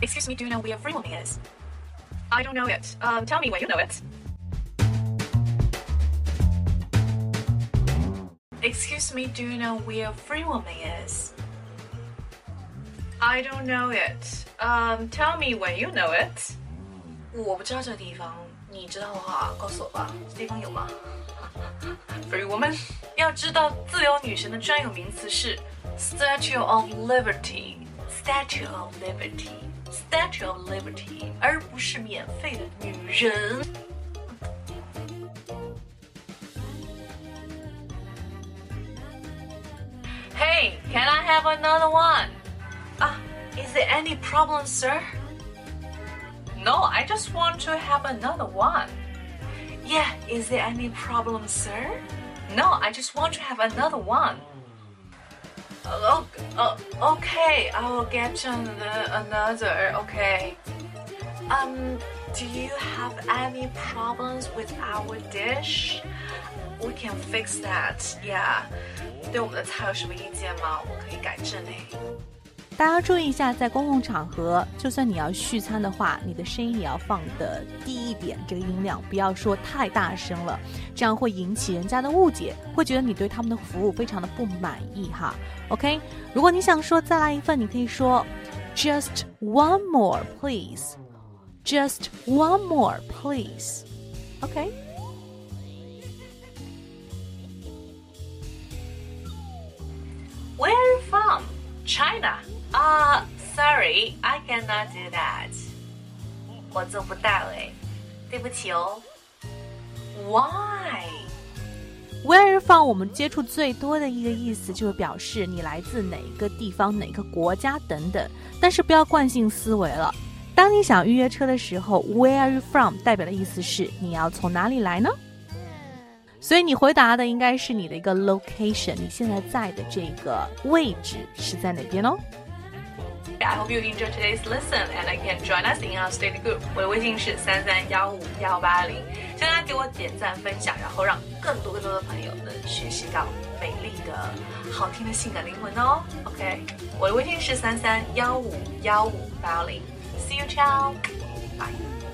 Excuse me, do you know where Free Woman is? I don't know it. Um, tell me when you know it. Excuse me, do you know where Free Woman is? I don't know it. Um, tell me when you know it. 我不知道这个地方，你知道的话告诉我吧。这地方有吗？Free woman，要知道自由女神的专有名词是 Statue of Liberty，Statue of Liberty，Statue of Liberty，而不是免费的女人。Hey, can I have another one? Ah, is there any problem, sir? No, I just want to have another one. Yeah, is there any problem, sir? No, I just want to have another one. Oh, uh, okay, I will get you another. Okay. Um, do you have any problems with our dish? We can fix that. Yeah. 对我们的菜有什么意见吗？我可以改正诶。 大家注意一下，在公共场合，就算你要续餐的话，你的声音也要放的低一点，这个音量不要说太大声了，这样会引起人家的误解，会觉得你对他们的服务非常的不满意哈。OK，如果你想说再来一份，你可以说 Just one more, please. Just one more, please. OK。Where are you from? China. I cannot do that. 我做不到哎，对不起哦。Why? Where from 我们接触最多的一个意思就是表示你来自哪个地方、哪个国家等等。但是不要惯性思维了。当你想预约车的时候，Where are you from 代表的意思是你要从哪里来呢？所以你回答的应该是你的一个 location，你现在在的这个位置是在哪边哦？I hope you enjoy today's lesson and can join us in our study group。我的微信是三三幺五幺八零，请大家给我点赞分享，然后让更多更多的朋友能学习到美丽的、好听的性感灵魂哦。OK，我的微信是三三幺五幺五八零，See you, ciao，bye。